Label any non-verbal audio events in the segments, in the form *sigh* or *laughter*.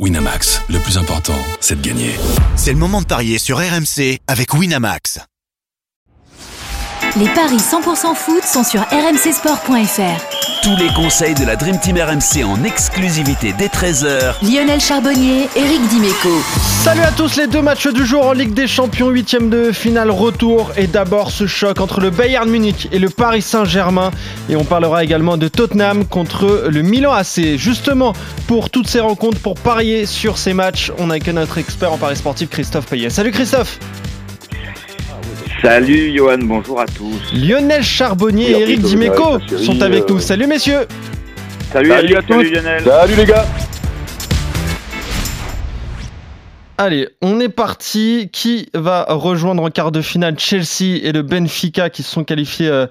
Winamax, le plus important, c'est de gagner. C'est le moment de parier sur RMC avec Winamax. Les paris 100% foot sont sur rmcsport.fr. Tous les conseils de la Dream Team RMC en exclusivité dès 13h. Lionel Charbonnier, Eric Dimeco. Salut à tous, les deux matchs du jour en Ligue des Champions, 8 de finale retour. Et d'abord ce choc entre le Bayern Munich et le Paris Saint-Germain. Et on parlera également de Tottenham contre le Milan AC. Justement, pour toutes ces rencontres, pour parier sur ces matchs, on a que notre expert en paris sportif, Christophe Payet. Salut Christophe Salut Johan, bonjour à tous. Lionel Charbonnier et Eric Dimeco sont avec nous. Salut messieurs Salut, à tous. Salut Lionel. Salut les gars Allez, on est parti. Qui va rejoindre en quart de finale Chelsea et le Benfica qui se sont qualifiés euh,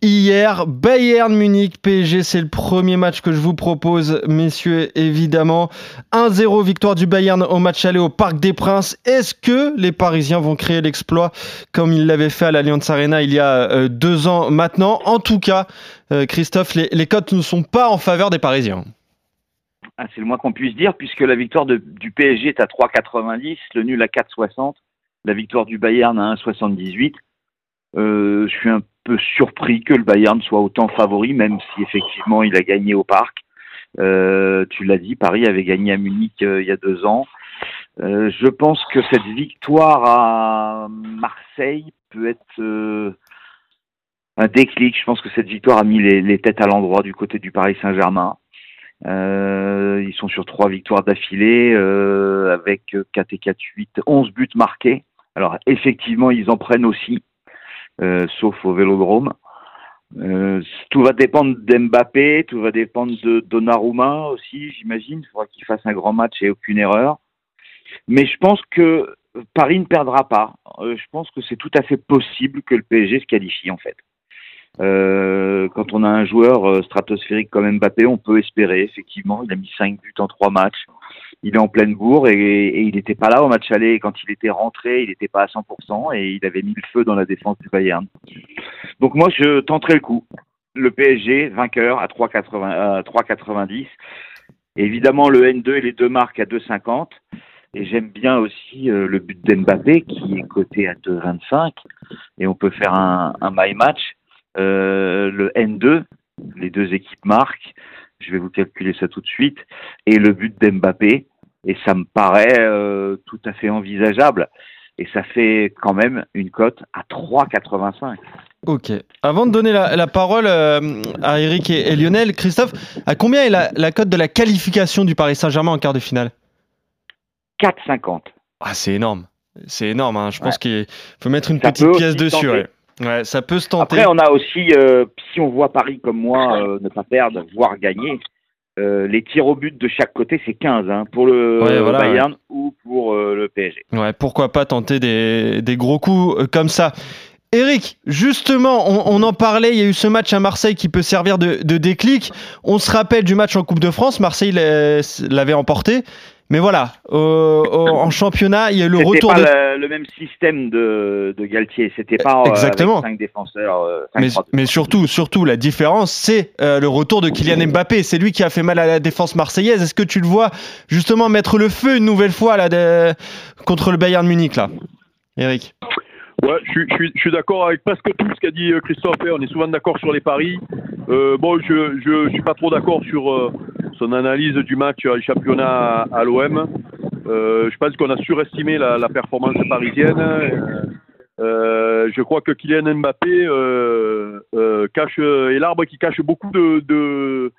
hier? Bayern Munich, PSG, c'est le premier match que je vous propose, messieurs, évidemment. 1-0 victoire du Bayern au match aller au Parc des Princes. Est-ce que les Parisiens vont créer l'exploit comme ils l'avaient fait à l'Allianz Arena il y a euh, deux ans maintenant? En tout cas, euh, Christophe, les cotes ne sont pas en faveur des Parisiens. Ah, c'est le moins qu'on puisse dire, puisque la victoire du PSG est à 3,90, le nul à 4,60, la victoire du Bayern à 1,78. Euh, je suis un peu surpris que le Bayern soit autant favori, même si effectivement il a gagné au parc. Euh, tu l'as dit, Paris avait gagné à Munich euh, il y a deux ans. Euh, je pense que cette victoire à Marseille peut être euh, un déclic. Je pense que cette victoire a mis les, les têtes à l'endroit du côté du Paris Saint-Germain. Euh, ils sont sur trois victoires d'affilée euh, avec 4 et 4, 8, 11 buts marqués. Alors effectivement, ils en prennent aussi, euh, sauf au Vélodrome. Euh, tout va dépendre d'Mbappé, tout va dépendre de Donnarumma aussi, j'imagine. Il faudra qu'il fasse un grand match et aucune erreur. Mais je pense que Paris ne perdra pas. Euh, je pense que c'est tout à fait possible que le PSG se qualifie en fait. Euh, quand on a un joueur euh, stratosphérique comme Mbappé, on peut espérer, effectivement. Il a mis 5 buts en 3 matchs. Il est en pleine bourre et, il n'était pas là au match aller. Quand il était rentré, il n'était pas à 100% et il avait mis le feu dans la défense du Bayern. Donc moi, je tenterai le coup. Le PSG, vainqueur à 3,90. Évidemment, le N2 et les deux marques à 2,50. Et j'aime bien aussi euh, le but d'Mbappé qui est coté à 2,25. Et on peut faire un, un my match le N2, les deux équipes marquent, je vais vous calculer ça tout de suite, et le but d'Mbappé, et ça me paraît euh, tout à fait envisageable. Et ça fait quand même une cote à 3,85. Ok. Avant de donner la, la parole euh, à Eric et, et, Lionel, Christophe, à combien est la, la cote de la qualification du Paris Saint-Germain en quart de finale? 4,50. Ah, c'est énorme. C'est énorme. Hein. Je pense qu'il faut mettre une ça petite pièce dessus. Ouais. Ouais, ça peut se tenter. Après, on a aussi, euh, si on voit Paris comme moi euh, ne pas perdre, voire gagner, euh, les tirs au but de chaque côté, c'est 15 hein, pour le ouais, voilà, Bayern ouais. ou pour le PSG. Ouais, pourquoi pas tenter des, des gros coups comme ça. Eric, justement, on, on, en parlait, il y a eu ce match à Marseille qui peut servir de, de déclic. On se rappelle du match en Coupe de France, Marseille l'avait emporté. Mais voilà, en championnat, il y a le retour pas de. Le, le même système de, de Galtier. C'était pas Exactement. Euh, cinq défenseurs. Euh, cinq mais, mais, surtout, surtout, la différence, c'est euh, le retour de Kylian Mbappé. C'est lui qui a fait mal à la défense marseillaise. Est-ce que tu le vois justement mettre le feu une nouvelle fois là, de... contre le Bayern Munich là, Eric? Ouais, je suis, d'accord avec presque tout ce qu'a dit euh, Christophe. On est souvent d'accord sur les paris. Euh, bon, je, je, suis pas trop d'accord sur euh, son analyse du match championnat à, l'OM. Je pense qu'on a surestimé la, performance parisienne. Je crois que Kylian Mbappé cache est l'arbre qui cache beaucoup de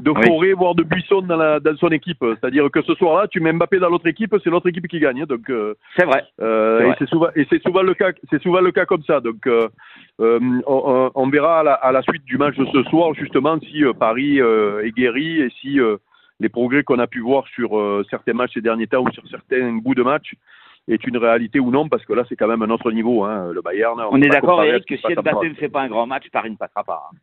de forêt, oui. voire de buisson dans, la, dans son équipe. C'est-à-dire que ce soir-là, tu mets Mbappé dans l'autre équipe, c'est l'autre équipe qui gagne. Donc euh, c'est vrai. Euh, et c'est souvent et c'est souvent le cas, c'est souvent le cas comme ça. Donc euh, on, on, verra à la, à la, suite du match de ce soir justement si Paris est guéri et si les progrès qu'on a pu voir sur certains matchs ces derniers temps ou sur certains bouts de match est une réalité ou non, parce que là, c'est quand même un autre niveau, hein, le Bayern. On, on est d'accord, Eric, que si Mbappé ne fait pas un grand match, Paris ne passera pas. Hein.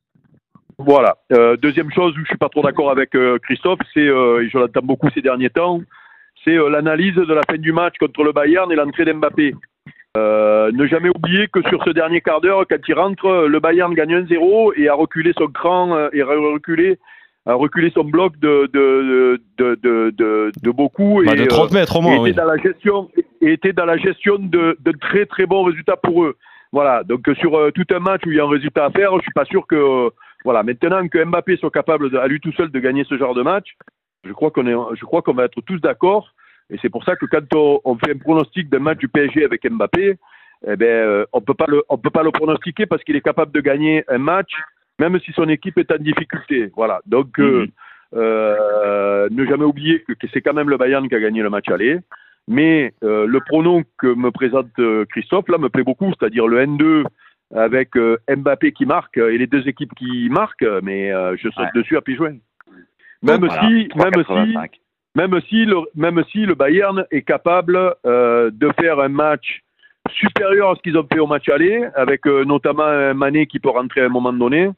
Voilà. Euh, deuxième chose où je suis pas trop d'accord avec euh, Christophe, c'est, euh, et je l'entends beaucoup ces derniers temps, c'est l'analyse de la fin du match contre le Bayern et l'entrée d'Mbappé. Ne jamais oublier que sur ce dernier quart d'heure, quand il rentre, le Bayern gagne 1-0 et a reculé son cran et a reculé a reculé son bloc de, de, de, de, beaucoup. Bah, et, de 30 mètres au moins, et oui. était dans la gestion, et était dans la gestion de, de très très bons résultats pour eux. Voilà, donc sur euh, tout un match où il y a un résultat à faire, je suis pas sûr que voilà maintenant que Mbappé soit capable de- à lui tout seul de gagner ce genre de match, je crois qu'on est, je crois qu'on va être tous d'accord. Et c'est pour ça que quand on, on fait un pronostic d'un match du PSG avec Mbappé, eh ben euh, on peut pas le, on peut pas le pronostiquer parce qu'il est capable de gagner un match même si son équipe est en difficulté. Voilà, donc euh, euh, ne jamais oublier que, que c'est quand même le Bayern qui a gagné le match aller. Mais le pronom que me présente Christophe, là, me plaît beaucoup, c'est-à-dire le N2 avec euh, Mbappé qui marque euh, et les deux équipes qui marquent, mais euh, je saute Ouais. dessus à joints. Même Voilà, si, même si, 3,85. même si, le, même si le Bayern est capable euh, de faire un match supérieur à ce qu'ils ont fait au match aller, avec euh, notamment un Mané qui peut rentrer à un moment donné,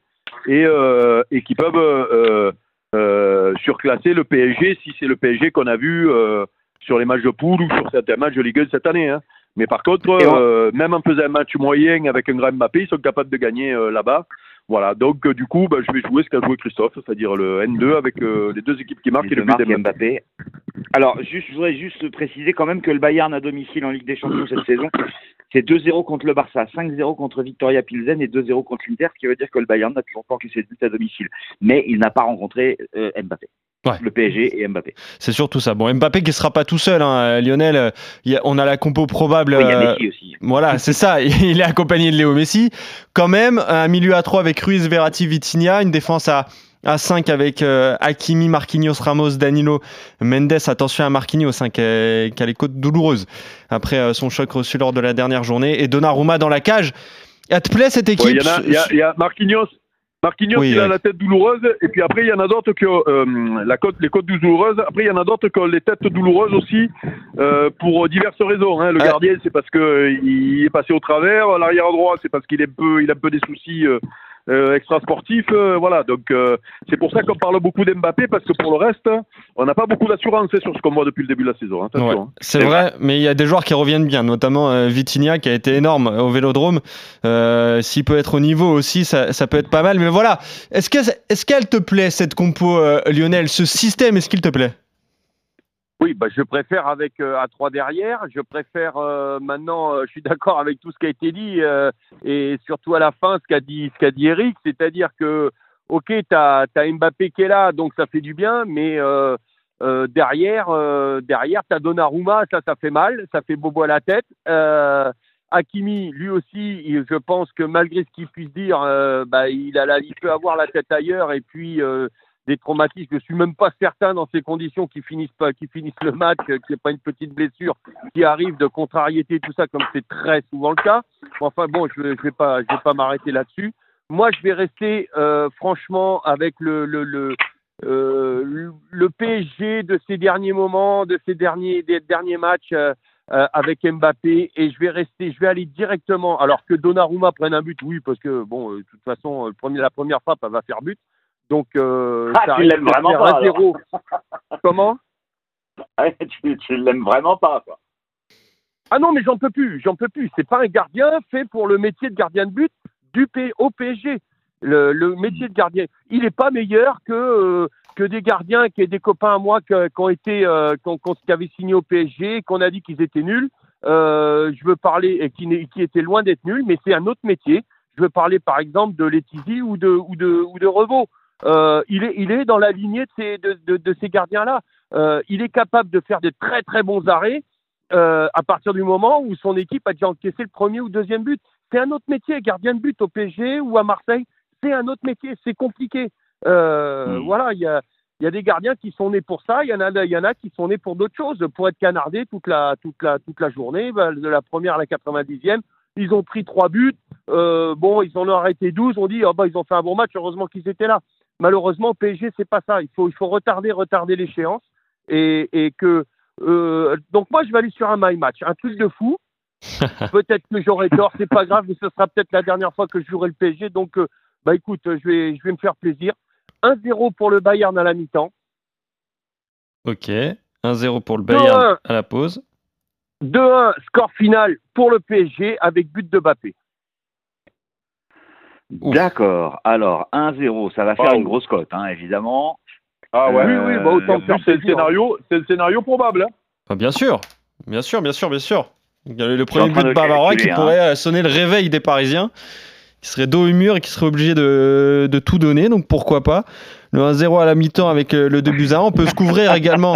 et, euh, et qui peuvent surclasser le PSG si c'est le PSG qu'on a vu sur les matchs de poule ou sur certains matchs de Ligue 1 cette année. hein. Mais par contre, euh, même en faisant un match moyen avec un grand Mbappé, ils sont capables de gagner euh, là-bas. Voilà, donc euh, du coup, bah, je vais jouer ce qu'a joué Christophe, c'est-à-dire le N2 avec les deux équipes qui marquent et le but d'Mbappé. Mbappé. Alors, juste, je voudrais juste préciser quand même que le Bayern à domicile en Ligue des Champions cette saison, c'est 2-0 contre le Barça, 5-0 contre Victoria Pilsen et 2-0 contre l'Inter, ce qui veut dire que le Bayern n'a toujours pas encaissé de but à domicile. Mais il n'a pas rencontré Mbappé. Ouais. Le PSG et Mbappé. C'est surtout ça. Bon, Mbappé qui sera pas tout seul, hein, Lionel. euh, y a- on a la compo probable. Oui, il y a euh, Messi aussi. Voilà, c'est ça. *laughs* Il est accompagné de Léo Messi. Quand même, un milieu à 3 avec Ruiz, Verratti, Vitinha, une défense à, à 5 avec euh, Hakimi, Marquinhos, Ramos, Danilo, Mendes. Attention à Marquinhos hein, qui, a, qui a les côtes douloureuses après euh, son choc reçu lors de la dernière journée. Et Donnarumma dans la cage. Elle te plaît cette équipe Ouais, y, y il y a Marquinhos. Marquinhos, Oui, il a la tête douloureuse, et puis après, il y en a d'autres qui ont euh, la côte, les côtes douloureuses. Après, il y en a d'autres qui ont les têtes douloureuses aussi, euh, pour diverses raisons. hein. Le Ouais. gardien, c'est parce qu'il est passé au travers. L'arrière droit, c'est parce qu'il est peu, il a un peu des soucis euh, euh, extrasportifs. euh, voilà, donc euh, c'est pour ça qu'on parle beaucoup d'Mbappé, parce que pour le reste, on n'a pas beaucoup d'assurance hein, sur ce qu'on voit depuis le début de la saison. hein. Ouais, hein. c'est vrai, mais il y a des joueurs qui reviennent bien, notamment euh, Vitinha qui a été énorme au Vélodrome. S'il peut être au niveau aussi, ça, ça peut être pas mal. Mais voilà, est-ce que est-ce qu'elle te plaît cette compo, Lionel, ce système, est-ce qu'il te plaît? Oui, bah, je préfère avec euh, à 3 derrière. Je préfère euh, maintenant, euh, je suis *laughs* d'accord avec tout ce qui a été dit euh, et surtout à la fin ce qu'a dit, ce qu'a dit Eric, c'est-à-dire que, ok, tu as, Mbappé qui est là, donc ça fait du bien, mais euh, euh, derrière, derrière tu as Donnarumma, ça, ça fait mal, ça fait bobo à la tête. Hakimi, lui aussi, je pense que malgré ce qu'il puisse dire, bah, il, a la, il peut avoir la tête ailleurs et puis des traumatismes. Je suis même pas certain dans ces conditions qu'ils finissent pas, qu'ils finissent le match, euh, qu'il n'y ait pas une petite blessure qui arrive de contrariété, tout ça, comme c'est très souvent le cas. Enfin bon, je ne vais pas, je vais pas m'arrêter là-dessus. Moi, je vais rester euh, franchement avec le, le, le, euh, le- PSG de ces derniers moments, de ces derniers, des derniers matchs avec Mbappé, et je vais rester, je vais aller directement. Alors que Donnarumma prenne un but, oui, parce que bon, de toute façon, la première frappe, va faire but. Donc, euh, Ah, ça tu l'aimes vraiment pas, 1-0. *laughs* Comment? Tu tu l'aimes vraiment pas, quoi. Ah non, mais j'en peux plus, j'en peux plus. C'est pas un gardien fait pour le métier de gardien de but du P au PSG. Le, le métier de gardien, il n'est pas meilleur que euh, que des gardiens qui des copains à moi qui ont été euh, qui, avaient signé au PSG, qu'on a dit qu'ils étaient nuls. Euh, je veux parler et qui, qui étaient loin d'être nuls, mais c'est un autre métier. Je veux parler par exemple de Letizy ou de ou de ou de Revaux. Euh, il est il est dans la lignée de ces de, de, de ces gardiens là. Euh, il est capable de faire des très très bons arrêts euh, à partir du moment où son équipe a déjà encaissé le premier ou deuxième but. C'est un autre métier, gardien de but au PSG ou à Marseille, c'est un autre métier, c'est compliqué. Euh, Mm. Voilà, il y a, y a des gardiens qui sont nés pour ça, il y en a, il y en a qui sont nés pour d'autres choses, pour être canardés toute la, toute la, toute la journée, bah, de la première à la 90e. Ils ont pris trois buts, euh, bon, ils en ont arrêté 12, on dit, oh, bah, ils ont fait un bon match, heureusement qu'ils étaient là. Malheureusement, au PSG, c'est pas ça. Il faut, il faut retarder, retarder l'échéance. Et, et que euh, donc moi je vais aller sur un my match, un truc de fou. *laughs* peut-être que j'aurai tort, c'est pas grave, mais ce sera peut-être la dernière fois que je jouerai le PSG. Donc euh, bah écoute, je vais je vais me faire plaisir. 1-0 pour le Bayern à la mi-temps, Ok. 1-0 pour le Bayern 2-1. à la pause. 2-1 score final pour le PSG avec but de Mbappé. D'accord. Alors, 1-0, ça va faire une grosse cote, hein, évidemment. Ah ouais. Euh, oui, oui, bah autant plus, c'est le scénario, c'est le scénario probable. Hein. Ah, bien sûr, bien sûr, bien sûr, bien sûr. Il y a le premier but de Bavarois qui hein. pourrait euh, sonner le réveil des Parisiens, qui serait dos au mur et qui serait obligé de, de tout donner, donc pourquoi pas. Le 1-0 à la mi-temps avec euh, le 2 buts à 1, on peut se couvrir également.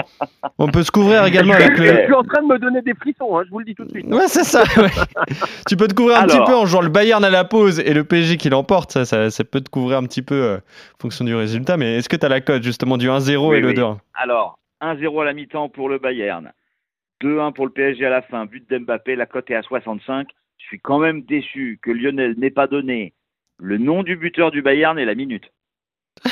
On peut se couvrir également avec Je le. suis en train de me donner des frissons, hein, je vous le dis tout de suite. Ouais, c'est ça. ouais. *laughs* tu peux te couvrir un Alors. petit peu en jouant le Bayern à la pause et le PSG qui l'emporte. Ça, ça, ça peut te couvrir un petit peu euh, en fonction du résultat. Mais est-ce que tu as la cote justement du 1-0 Oui, et le oui. 2-1 Alors, 1-0 à la mi-temps pour le Bayern. 2-1 pour le PSG à la fin. But d'Mbappé, la cote est à 65. Je suis quand même déçu que Lionel n'ait pas donné le nom du buteur du Bayern et la minute. *laughs*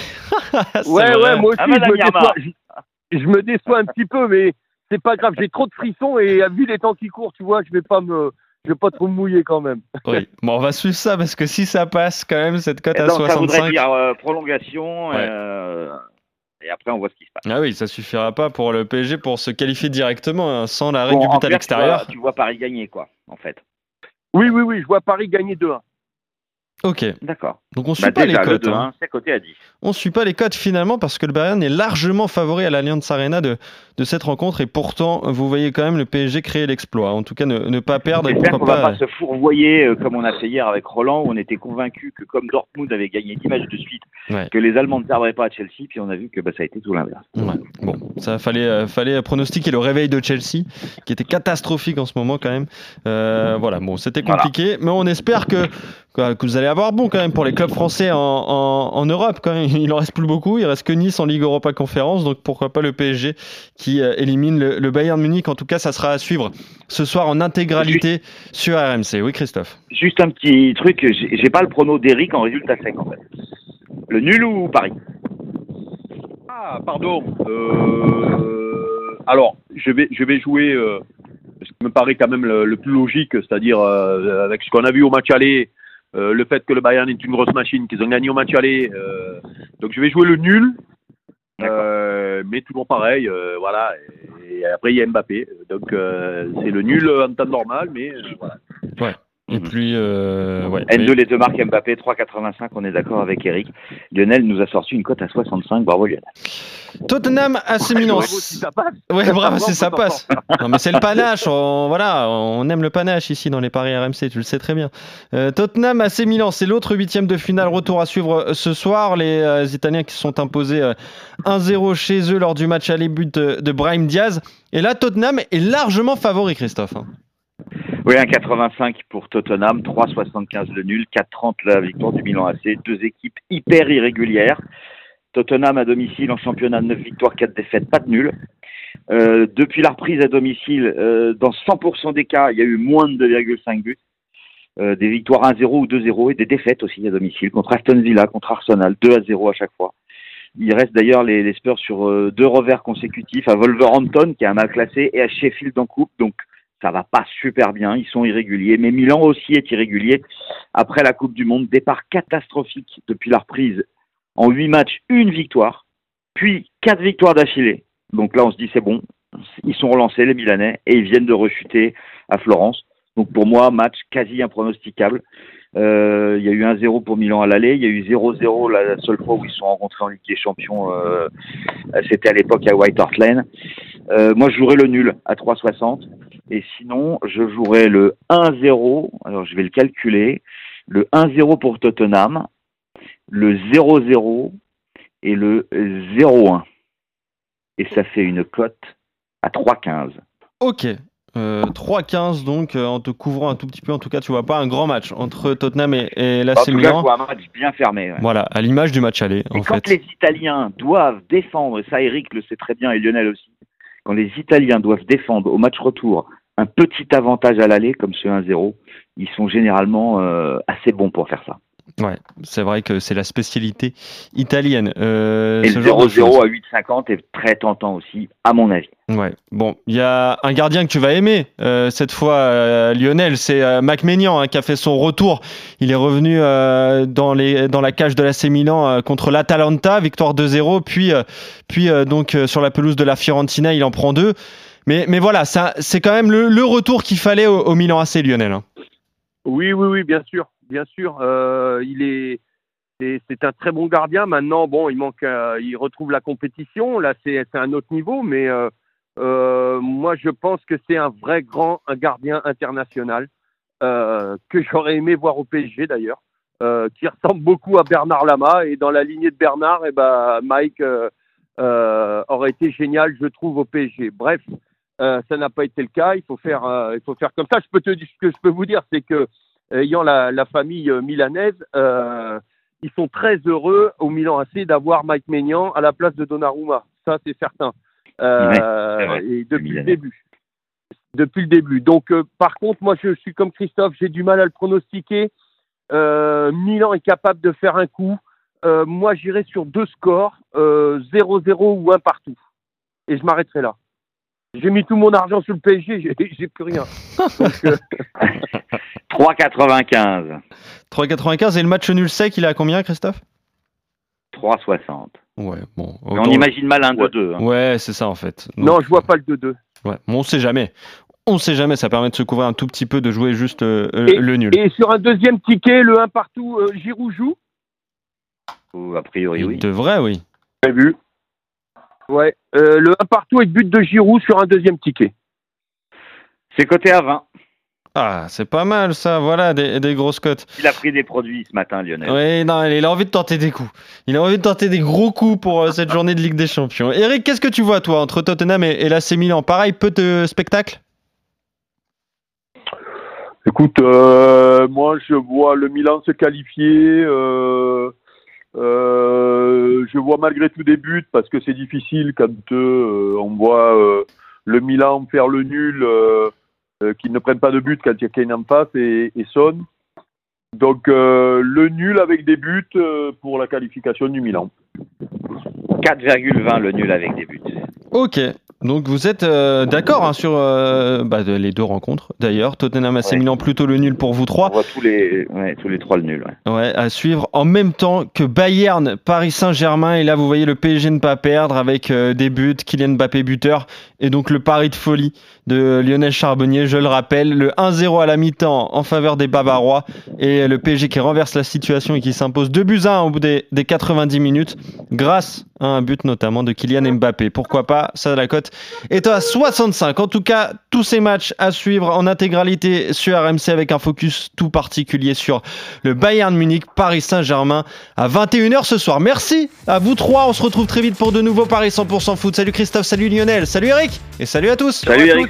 Ouais, vrai. ouais, moi aussi, Ah, je, me déçois, je, je me déçois un petit peu, mais c'est pas grave. J'ai trop de frissons et vu les temps qui courent, tu vois, je vais pas me, je vais pas trop me mouiller quand même. *laughs* Oui. Bon, on va suivre ça parce que si ça passe quand même, cette cote Et à donc, ça voudrait 65. dire euh, prolongation. Ouais. euh, et après, on voit ce qui se passe. Ah oui, ça suffira pas pour le PSG pour se qualifier directement hein, sans la règle Bon, du but à l'extérieur. Tu vois, tu vois Paris gagner, quoi, en fait. Oui, oui, oui, je vois Paris gagner 2-1. Ok, D'accord. donc on suit Bah, pas déjà, les le cotes. 2-1, hein. c'est coté à 10. On suit pas les cotes finalement parce que le Bayern est largement favori à l'Allianz Arena de, de cette rencontre et pourtant vous voyez quand même le PSG créer l'exploit. En tout cas, ne, ne pas perdre et J'espère qu'on pourquoi va pas. pas se fourvoyer euh, comme on a fait hier avec Roland, où on était convaincu que comme Dortmund avait gagné 10 matchs de suite, Ouais. que les Allemands ne perdraient pas à Chelsea, puis on a vu que bah, ça a été tout l'inverse. Ouais. Bon, ça fallait, euh, fallait pronostiquer le réveil de Chelsea, qui était catastrophique en ce moment quand même. Euh, voilà, bon, c'était Voilà. compliqué, mais on espère que, que que vous allez avoir bon quand même pour les clubs français en, en, en Europe. Quand même. Il en reste plus beaucoup, il reste que Nice en Ligue Europa Conférence, donc pourquoi pas le PSG qui euh, élimine le, le Bayern Munich. En tout cas, ça sera à suivre ce soir en intégralité sur RMC. Oui, Christophe. Juste un petit truc, j'ai pas le prono d'Eric en résultat sec en fait. Le nul ou Paris? Ah, pardon. Euh, alors, je vais, je vais jouer euh, ce qui me paraît quand même le, le plus logique, c'est-à-dire euh, avec ce qu'on a vu au match aller, euh, le fait que le Bayern est une grosse machine, qu'ils ont gagné au match aller. euh, donc, je vais jouer le nul. Euh, mais toujours pareil, euh, voilà. Et après, il y a Mbappé. Donc, euh, c'est le nul en temps normal, mais euh, voilà. Et Mhm. puis, euh, ouais. N2 mais- les deux marques Mbappé, 3,85, on est d'accord avec Eric. Lionel nous a sorti une cote à 65, bravo Lionel. Tottenham AC Milan. Bravo, si ça passe. Ouais, bravo, si ça passe. Non, mais c'est le panache. On, voilà, on aime le panache ici dans les paris RMC, tu le sais très bien. Euh, Tottenham AC Milan, c'est l'autre huitième de finale. Retour à suivre euh, ce soir. Les euh, Italiens qui se sont imposés euh, 1-0 chez eux lors du match aller but de, de Brahim Diaz. Et là, Tottenham est largement favori, Christophe. hein. Oui, 1,85 pour Tottenham, 3,75 le nul, 4,30 la victoire du Milan AC. Deux équipes hyper irrégulières. Tottenham à domicile en championnat, 9 victoires, 4 défaites, pas de nul. Euh, depuis la reprise à domicile, euh, dans 100% des cas, il y a eu moins de 2,5 buts. Euh, des victoires 1-0 ou 2-0 et des défaites aussi à domicile contre Aston Villa, contre Arsenal, 2 à 0 à chaque fois. Il reste d'ailleurs les, les Spurs sur deux revers consécutifs à Wolverhampton qui est un mal classé et à Sheffield en coupe. Donc ça va pas super bien, ils sont irréguliers. Mais Milan aussi est irrégulier. Après la Coupe du Monde, départ catastrophique depuis la reprise. En huit matchs, une victoire, puis quatre victoires d'affilée. Donc là, on se dit c'est bon, ils sont relancés les Milanais et ils viennent de rechuter à Florence. Donc pour moi, match quasi impronosticable. Euh, il y a eu 1-0 pour Milan à l'aller, il y a eu 0-0 la seule fois où ils se sont rencontrés en Ligue des Champions, euh, c'était à l'époque à White Hart Lane. Euh, moi, je jouerais le nul à 3,60. Et sinon, je jouerais le 1-0. Alors, je vais le calculer. Le 1-0 pour Tottenham, le 0-0 et le 0-1. Et ça fait une cote à 3,15. Ok. Euh, 3-15 donc euh, en te couvrant un tout petit peu en tout cas tu vois pas un grand match entre Tottenham et, et En l'AC tout cas, je Milan un match bien fermé. ouais. voilà à l'image du match aller Et en quand fait les Italiens doivent défendre, et ça Eric le sait très bien et Lionel aussi, quand les Italiens doivent défendre au match retour un petit avantage à l'aller comme ce 1-0, ils sont généralement euh, assez bons pour faire ça. Ouais c'est vrai que c'est la spécialité italienne euh, et ce le genre de 0-0 choses. à 8,50 est très tentant aussi, à mon avis. Ouais. Bon, il y a un gardien que tu vas aimer euh, cette fois, euh, Lionel, c'est euh, Mac Maignan hein, qui a fait son retour. Il est revenu euh, dans, les, dans la cage de l'AC Milan euh, contre l'Atalanta, victoire 2-0, puis, euh, puis euh, donc euh, sur la pelouse de la Fiorentina, il en prend deux. Mais, mais voilà, ça, c'est quand même le, le retour qu'il fallait au, au Milan AC, Lionel. hein. Oui, oui, oui, bien sûr. Bien sûr. Euh, il est, c'est un très bon gardien. Maintenant, bon, il manque, euh, il retrouve la compétition. Là, c'est un autre niveau, mais moi, je pense que c'est un vrai grand un gardien international que j'aurais aimé voir au PSG d'ailleurs, qui ressemble beaucoup à Bernard Lama. Et dans la lignée de Bernard, et eh ben, Mike aurait été génial, je trouve, au PSG. Bref. Euh, ça n'a pas été le cas. Il faut faire, euh, il faut faire comme ça. Ce que je peux vous dire, c'est que ayant la, la famille euh, milanaise, ils sont très heureux au Milan AC d'avoir Mike Maignan à la place de Donnarumma. Ça, c'est certain. et depuis le début. Depuis le début. Donc, par contre, moi, je suis comme Christophe, j'ai du mal à le pronostiquer. Milan est capable de faire un coup. moi, j'irai sur deux scores, 0-0 ou 1 partout. Et je m'arrêterai là. J'ai mis tout mon argent sur le PSG, *laughs* j'ai plus rien. *laughs* *laughs* 3,95. 3,95 et le match nul sec, il est à combien, Christophe? 3,60. Ouais, bon. on imagine mal un 2-2. Hein. Ouais, c'est ça en fait. non, je vois pas le 2-2. Ouais, bon, on sait jamais. On sait jamais, ça permet de se couvrir un tout petit peu, de jouer juste euh, le nul. Et sur un deuxième ticket, le 1 partout, euh, Giroud joue? A priori, oui. De vrai, oui. J'ai vu. Ouais, euh, le 1 partout avec but de Giroud sur un deuxième ticket. C'est coté à 20. Ah, c'est pas mal ça, voilà, des, grosses cotes. Il a pris des produits ce matin, Lionel. Oui, non, il a envie de tenter des coups. Il a envie de tenter des gros coups pour euh, cette journée de Ligue des Champions. Eric, qu'est-ce que tu vois, toi, entre Tottenham et, l'AC Milan? Pareil, peu de spectacle Écoute, euh, moi, je vois le Milan se qualifier. Euh, je vois malgré tout des buts parce que c'est difficile quand euh, on voit euh, le Milan faire le nul, qu'ils ne prennent pas de but quand il y a Kane en face et, et Son. Donc le nul avec des buts pour la qualification du Milan. 4,20 le nul avec des buts. Ok, donc vous êtes euh, d'accord hein, sur euh, bah, les deux rencontres d'ailleurs. Tottenham AC Milan plutôt le nul pour vous trois. On voit tous les, tous les trois le nul. Ouais. à suivre en même temps que Bayern, Paris Saint-Germain. Et là vous voyez le PSG ne pas perdre avec euh, des buts, Kylian Mbappé buteur. Et donc le pari de folie de Lionel Charbonnier, je le rappelle, le 1-0 à la mi-temps en faveur des Bavarois. Et le PSG qui renverse la situation et qui s'impose 2 buts 1 au bout des, des 90 minutes grâce à un but notamment de Kylian Mbappé. Pourquoi pas, ça la cote est à 65. En tout cas, tous ces matchs à suivre en intégralité sur RMC avec un focus tout particulier sur le Bayern Munich, Paris Saint-Germain à 21h ce soir. Merci à vous trois. On se retrouve très vite pour de nouveaux Paris 100% foot. Salut Christophe, salut Lionel, salut Eric et salut à tous.